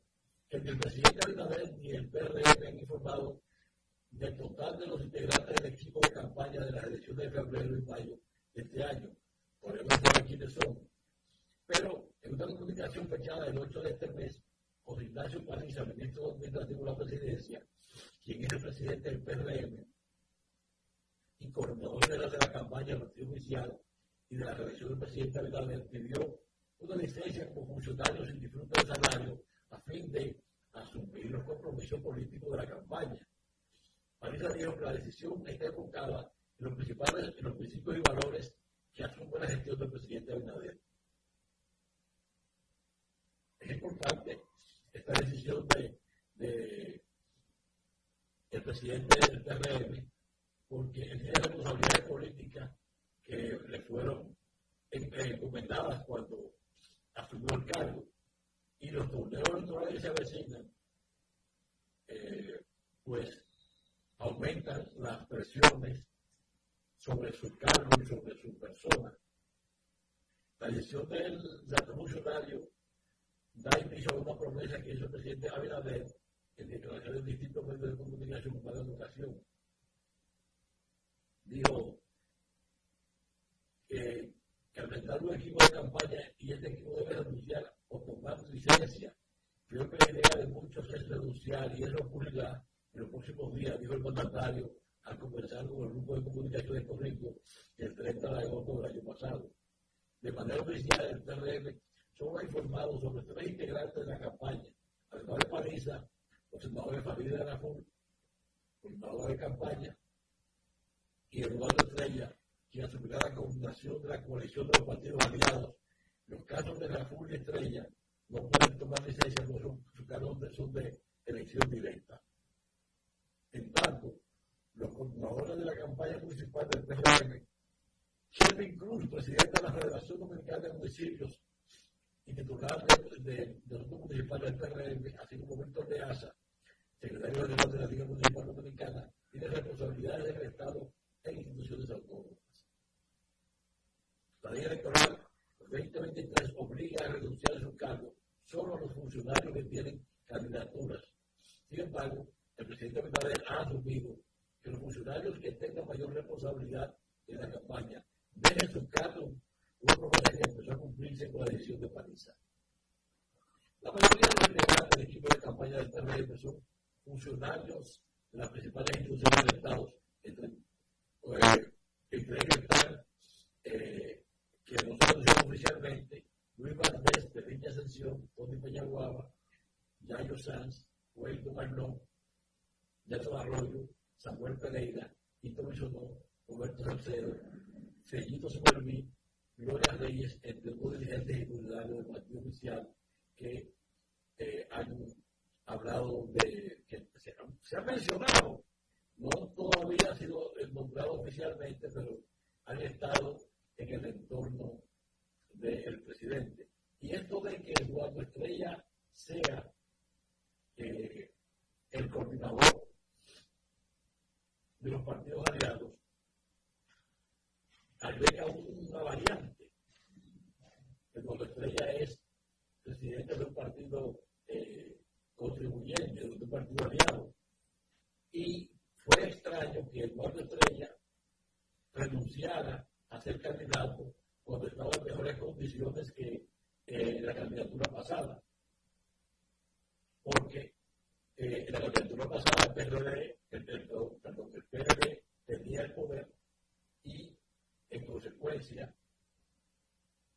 que ni el presidente Abinader ni el PRM han informado del total de los integrantes del equipo de campaña de las elecciones de febrero y mayo de este año. Podemos saber quiénes son. Pero en una comunicación fechada el 8 de este mes, con Ignacio Paniza, ministro administrativo de la presidencia, quien es el presidente del PRM y coordinador de la campaña del partido oficial y de la reelección del presidente Abinader, pidió una licencia como funcionario sin disfrute de salario a fin de asumir los compromisos políticos de la campaña. Paniza dijo que la decisión está enfocada en los principales principios y valores que asume la gestión del presidente Abinader. Es importante esta decisión de, de el presidente del PRM, porque él tiene responsabilidades políticas que le fueron encomendadas cuando asumió el cargo. Y los torneos electorales que se avecinan, eh, pues aumentan las presiones sobre su cargo y sobre su persona. La decisión del alto funcionario da inicio a una promesa que hizo el presidente Abinader en declaraciones de distintos medios de comunicación en varias ocasión. Dijo que, que al mentar un equipo de campaña y este equipo debe renunciar o tomar licencia, creo que la idea de muchos es renunciar y eso ocurrirá en los próximos días, dijo el mandatario al conversar con el grupo de comunicación de Corrico el 30 de agosto del año pasado. De manera oficial, el PRM solo ha informado sobre tres integrantes de la campaña, además de Parisa, los senadores Farid de Raful, coordinador de campaña, y Eduardo Estrella, quien asumirá la coordinación de la coalición de los partidos aliados. Los casos de Raful y Estrella no pueden tomar licencia su cargos son de elección directa. En tanto, los coordinadores de la campaña municipal del PRM, Kevin Cruz, presidente de la Federación Dominicana de Municipios y titular de, de, de los municipales del PRM, así como Víctor de Asa, secretario general de la Liga Municipal Dominicana, tiene responsabilidades en el Estado e instituciones autónomas. La ley electoral 2023 obliga a renunciar a su cargo solo a los funcionarios que tienen candidaturas. Sin embargo, el presidente Abinader ha asumido que los funcionarios que tengan mayor responsabilidad en la campaña dejen su cargo, una promesa que cumplirse con la decisión de Paliza. La mayoría de integrantes del equipo de campaña del PRM son funcionarios de las principales instituciones del Estado, entre, eh, entre ellos eh, que nosotros oficialmente Luis Valdés de Villa Ascensión, Tony Peñaguaba, Yayo Sanz, Wade Marlon, Yato Arroyo, Samuel Pereira, Tito Bisonó, Roberto Salcedo, Sellito Superví, Gloria Reyes, entre otros dirigentes y funcionarios del Partido Oficial que eh, han hablado de, que se, se ha mencionado, no todavía ha sido nombrado oficialmente, pero han estado en el entorno del presidente. Y esto de que Eduardo Estrella sea eh, el coordinador de los partidos aliados, agrega una variante. Eduardo Estrella es presidente de un partido eh, contribuyente, de un partido aliado. Y fue extraño que Eduardo Estrella renunciara a ser candidato cuando estaba en mejores condiciones que eh, la candidatura pasada. Porque eh, en la candidatura pasada el PRD, el, el PRD tenía el poder y en consecuencia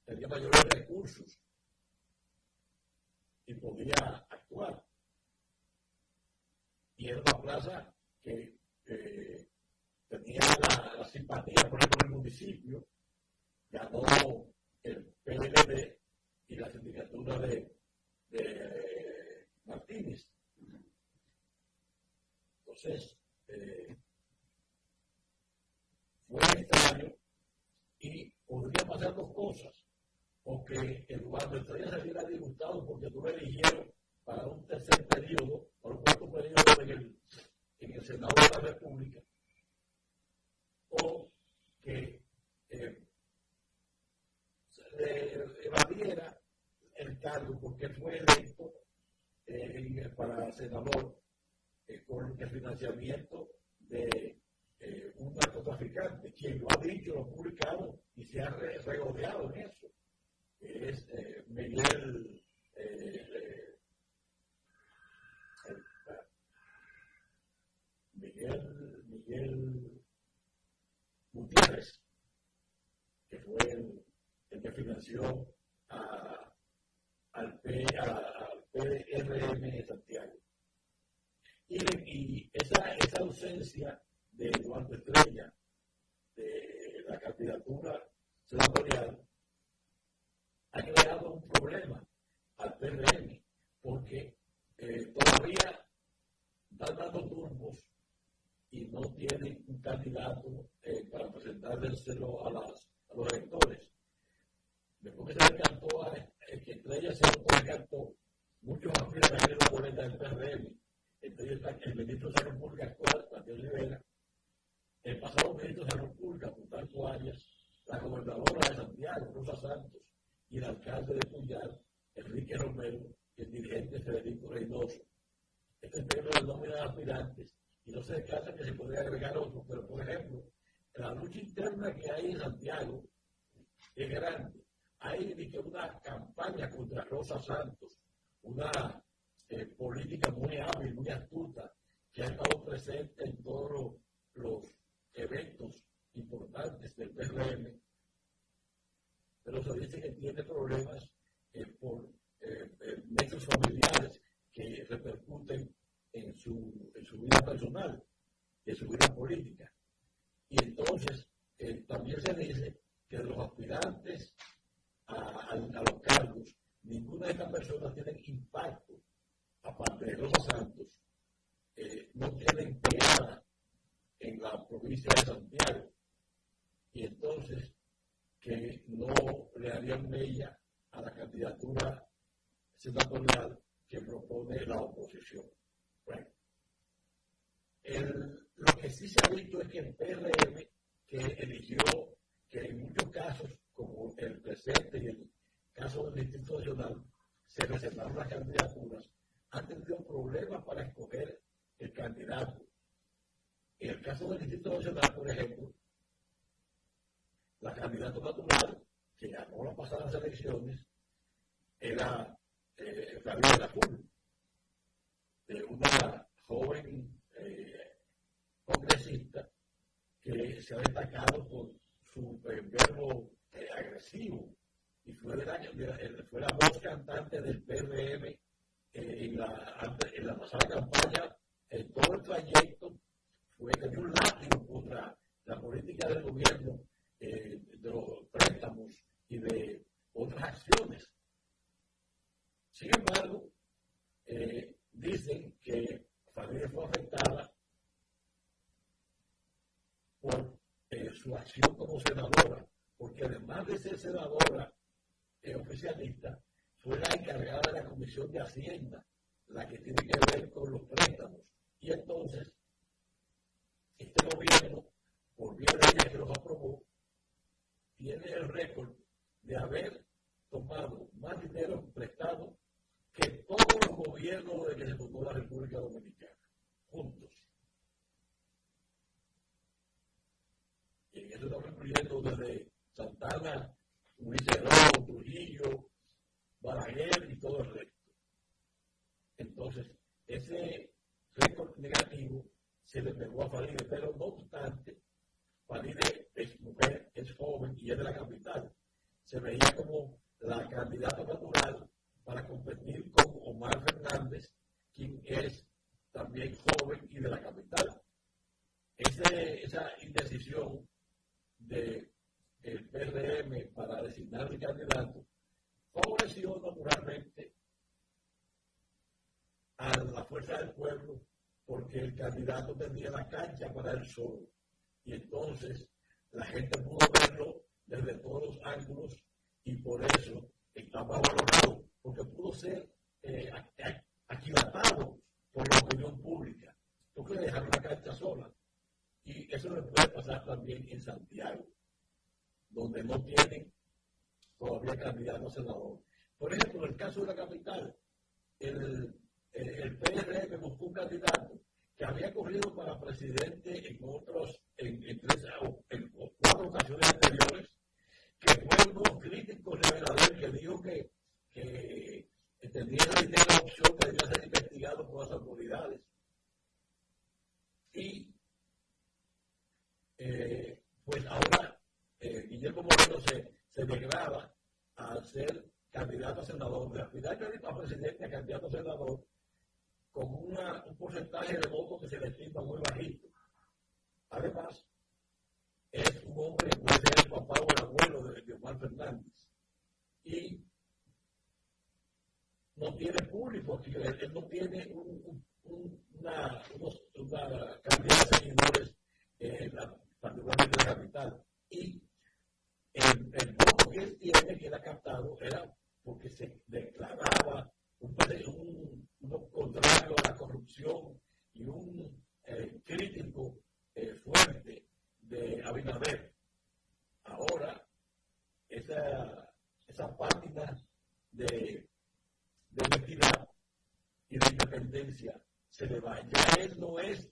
tenía mayores recursos y podía actuar. Y era una plaza que eh, tenía la, simpatía, por ejemplo, del municipio, ganó el PLD y la sindicatura de, de Martínez. Entonces, eh, fue extraño y podría pasar dos cosas. O que de estrella se hubiera disgustado porque tú lo eligieron para un tercer periodo, por un cuarto periodo en el, en el Senado de la República, o que eh, evadiera el cargo porque fue electo eh, para senador eh, el financiamiento de eh, un narcotraficante, quien lo ha dicho, lo ha publicado y se ha regodeado en eso. Es eh, Miguel. Eh, Miguel, Miguel Gutiérrez, que fue el, el que financió a, al, P, al PRM de Santiago. Y, y esa, esa ausencia de Eduardo Estrella, de la candidatura senatorial, ha creado un problema al PRM, porque eh, todavía están dando turbos y no tienen un candidato eh, para presentárselo a, las, a los electores. Después que se le cantó a eh, que Estrella se lo cantó, muchos aspiran a la boleta del PRM. Entonces el ministro de Salud Pública actual, Mateo Rivera, el pasado ministro de Salud Pública, Plutarco Arias, la gobernadora de Santiago, Rosa Santos, y el alcalde de Puyal, Enrique Romero, y el dirigente Federico Reynoso. Este es el nombre de aspirantes, se descarta que se podría agregar otro, pero por ejemplo, la lucha interna que hay en Santiago es grande. Hay una campaña contra Rosa Santos, una eh, política muy hábil, muy astuta, que ha estado presente en todos los eventos importantes del PRM, pero se dice que tiene problemas eh, por eh, eh familiares que repercuten en su, en su vida personal, en su vida política. Y entonces eh, también se dice que de los aspirantes a, los cargos, ninguna de estas personas tiene impacto, aparte de Rosa Santos, no tienen pegada en la provincia de Santiago. Y entonces, que no le harían mella a la candidatura senatorial que propone la oposición. Bueno, el, lo que sí se ha visto es que el PRM, que eligió que en muchos casos, como el presente y el caso del Distrito Nacional, se reservaron las candidaturas, han tenido problemas para escoger el candidato. En el caso del Distrito Nacional, por ejemplo, la candidata natural que ganó las pasadas elecciones era eh, de una joven eh, congresista que se ha destacado por su verbo agresivo y fue el año, fue la voz cantante del PRM eh, en, la, en, la, pasada campaña, en todo el trayecto, fue tenía un látigo contra la política del gobierno eh, de los préstamos y de otras acciones. Sin embargo, eh, dicen que familia fue afectada por eh, su acción como senadora porque además de ser senadora eh, oficialista, fue la encargada de la Comisión de Hacienda, la que tiene que ver con los préstamos. Y entonces, este gobierno, por vía de ella que los aprobó, tiene el récord de haber tomado más dinero prestado que todos los gobiernos de que se formó la República Dominicana, juntos. Y en eso estamos incluyendo desde Santana, Ulises Rojo, Trujillo, Balaguer y todo el resto. Entonces, ese récord negativo se le pegó a Faride, pero no en Santiago, donde no tienen todavía candidatos a senador. Por ejemplo, en el caso de la capital, presidencia candidato a senador No es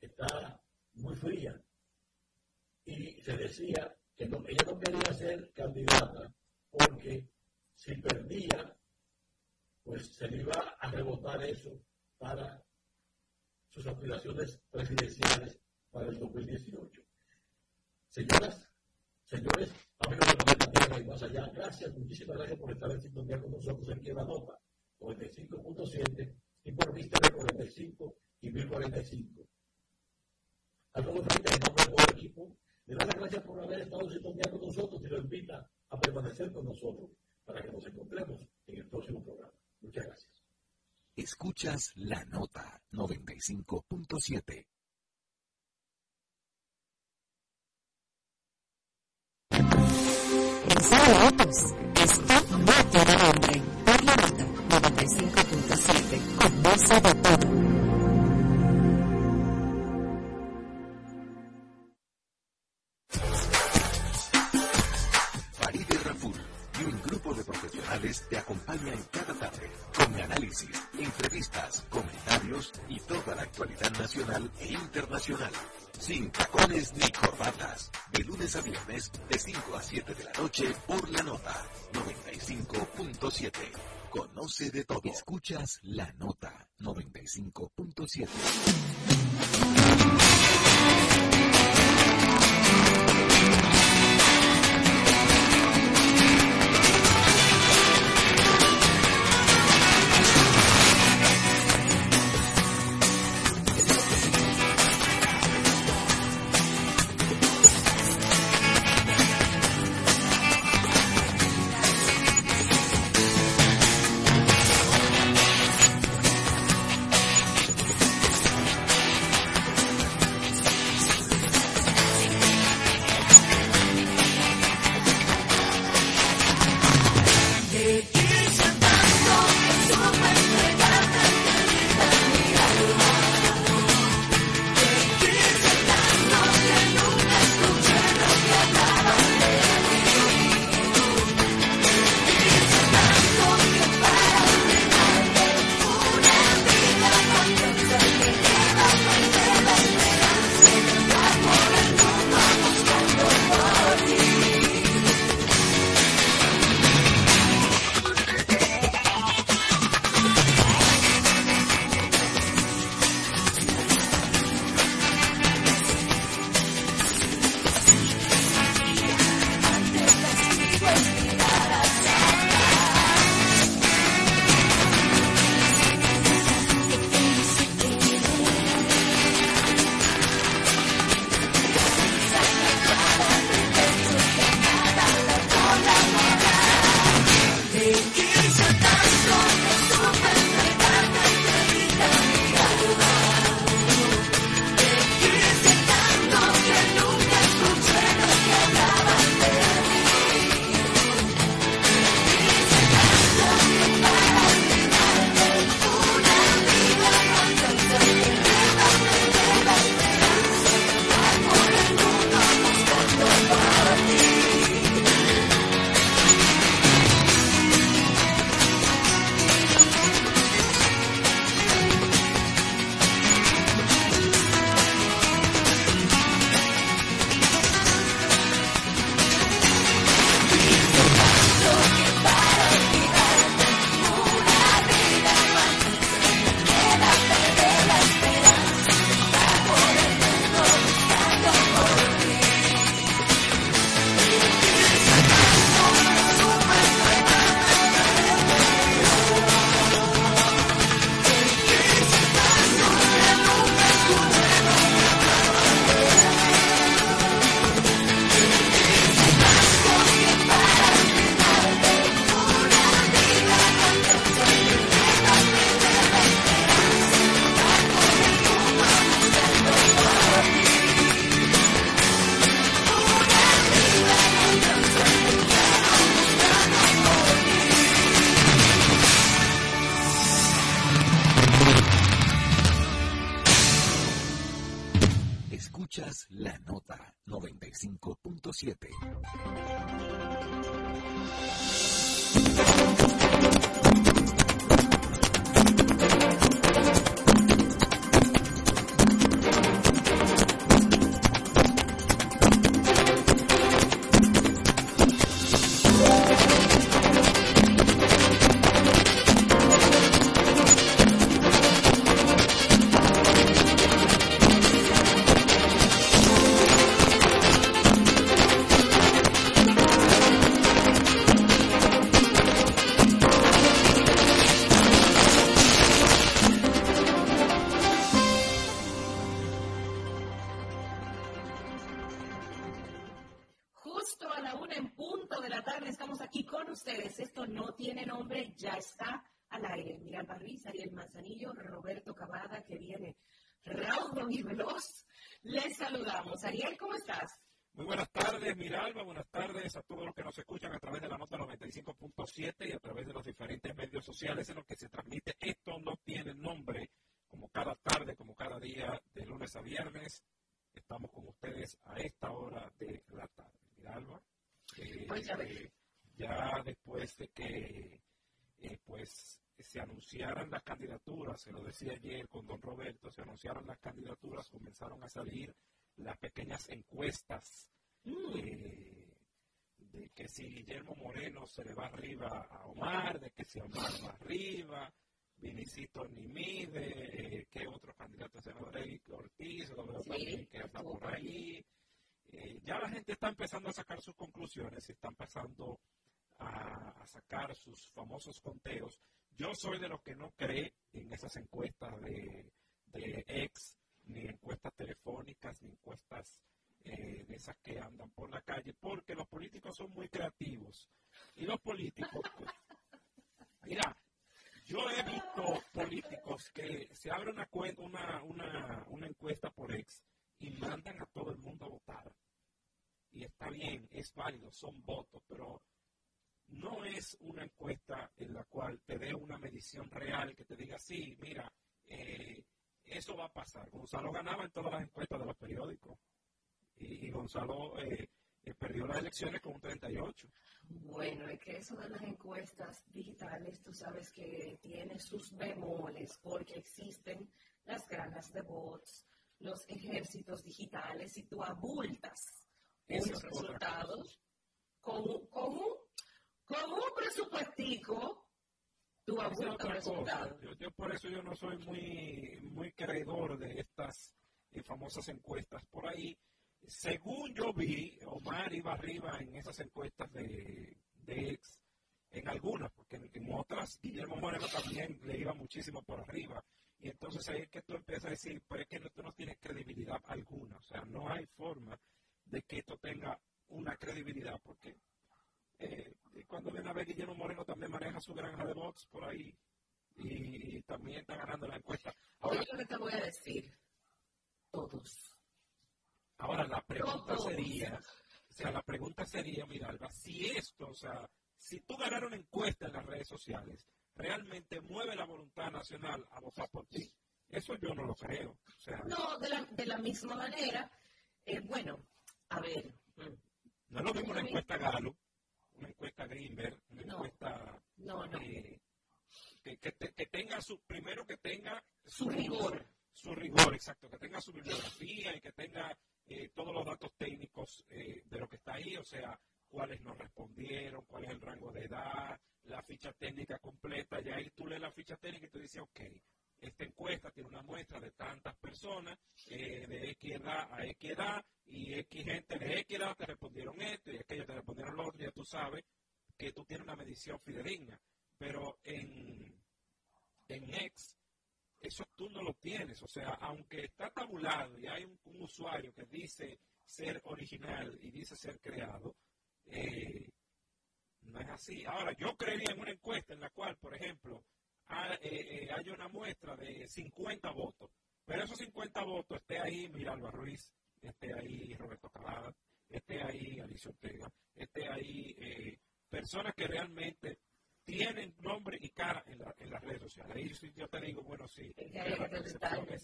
está muy fría. Y se decía que ella no quería ser candidata porque si perdía, pues se le iba a rebotar eso para sus aspiraciones presidenciales para el 2018. Señoras, señores, amigos de la Tierra y más allá, gracias, muchísimas gracias por estar en sintonía con nosotros aquí en la nota 95.7 y por vista de 45 y 1045. Alfonso Frente, en nombre de todo el equipo, le da las gracias por haber estado en sintonía con nosotros y lo invita a permanecer con nosotros para que nos encontremos en el próximo programa. Muchas gracias. Escuchas la nota 95.7. Pensaba otros. Esto no tiene nombre. Por la nota 95.7. Conoce de todo. nacional e internacional. Sin tacones ni corbatas. De lunes a viernes, de 5 a 7 de la noche, por la nota 95.7. Conoce de todo. Escuchas la nota 95.7. después de que eh, pues se anunciaran las candidaturas, se lo decía ayer con don Roberto, se anunciaron las candidaturas, comenzaron a salir las pequeñas encuestas eh, de que si Guillermo Moreno se le va arriba a Omar, de que si Omar va arriba, Vinicito ni mide, eh, que otros candidatos senador Eric Ortiz, lo veo Sí, también que anda por por ahí. Eh, ya la gente está empezando a sacar sus conclusiones, está empezando a, sacar sus famosos conteos. Yo soy de los que no cree en esas encuestas de, ex, ni encuestas telefónicas, ni encuestas eh, de esas que andan por la calle, porque los políticos son muy creativos. Y los políticos, pues, mira, yo he visto políticos que se abre una, una, una, una encuesta por ex y mandan a todo el mundo a votar. Y está bien, es válido, son votos, pero no es una encuesta en la cual te dé una medición real que te diga, sí, mira, eh, eso va a pasar. Gonzalo ganaba en todas las encuestas de los periódicos y, y Gonzalo eh, eh, perdió las elecciones con un 38. Bueno, es que eso de las encuestas digitales, tú sabes que tiene sus bemoles, porque existen las granjas de bots, los ejércitos digitales, y tú abultas Esa unos es otra resultados con, un, con un presupuestico, tú otra cosa. resultados. Yo, yo por eso yo no soy muy, muy creedor de estas eh, famosas encuestas. Por ahí, según yo vi, Omar iba arriba en esas encuestas de, de ex, en algunas, porque en, en otras Guillermo Moreno también le iba muchísimo por arriba. Y entonces ahí es que tú empiezas a decir, pero es que no, tú no tienes credibilidad alguna. O sea, no hay forma de que esto tenga una credibilidad, porque eh, cuando viene a ver Guillermo Moreno también maneja su granja de bots por ahí y, también está ganando la encuesta. Ahora, que te voy a decir, todos. ahora la pregunta Todos. sería, o sea, la pregunta sería, mira, Alba, si esto, o sea, si tú ganar una encuesta en las redes sociales, realmente mueve la voluntad nacional a votar por ti. Eso yo no lo creo. O sea, No, de la, de la misma manera, eh, bueno, a ver, no es lo mismo una encuesta Galo, una encuesta Greenberg, una No. encuesta no, no, eh, que, que te- que tenga su, primero que tenga su rigor. su rigor, exacto, que tenga su bibliografía y que tenga eh, todos los datos técnicos eh, de lo que está ahí, o sea, cuáles nos respondieron, cuál es el rango de edad, la ficha técnica completa, y ahí tú lees la ficha técnica y tú dices, ok, esta encuesta tiene una muestra de tantas personas, eh, de X edad a X edad, y X gente de X edad te respondieron esto, y aquellos te respondieron lo otro, ya tú sabes que tú tienes una medición fidedigna. Pero en, en X, eso tú no lo tienes. O sea, aunque está tabulado y hay un, un usuario que dice ser original y dice ser creado, eh, no es así. Ahora, yo creería en una encuesta en la cual, por ejemplo, ha- eh, eh, haya una muestra de 50 votos, pero esos 50 votos esté ahí Miralba Ruiz, esté ahí Roberto Cavada, esté ahí Alicia Ortega, esté ahí eh, personas que realmente tienen nombre y cara en, la- en las redes sociales. Ahí yo te digo, bueno, sí, la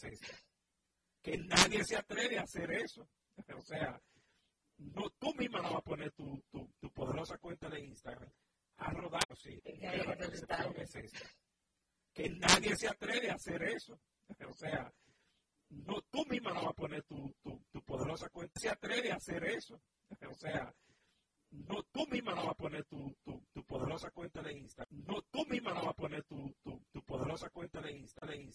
es. Que nadie se atreve a hacer eso. O sea, no, tú misma no vas a poner tu, tu, tu poderosa cuenta de Instagram a rodar. Sí, que la es esta. Que nadie se atreve a hacer eso. O sea, no, tú misma no vas a poner tu, tu, tu poderosa cuenta. Se atreve a hacer eso. O sea, no, tú misma no vas a poner tu, tu, poderosa cuenta de Instagram. No, tú misma no vas a poner tu poderosa cuenta de Instagram.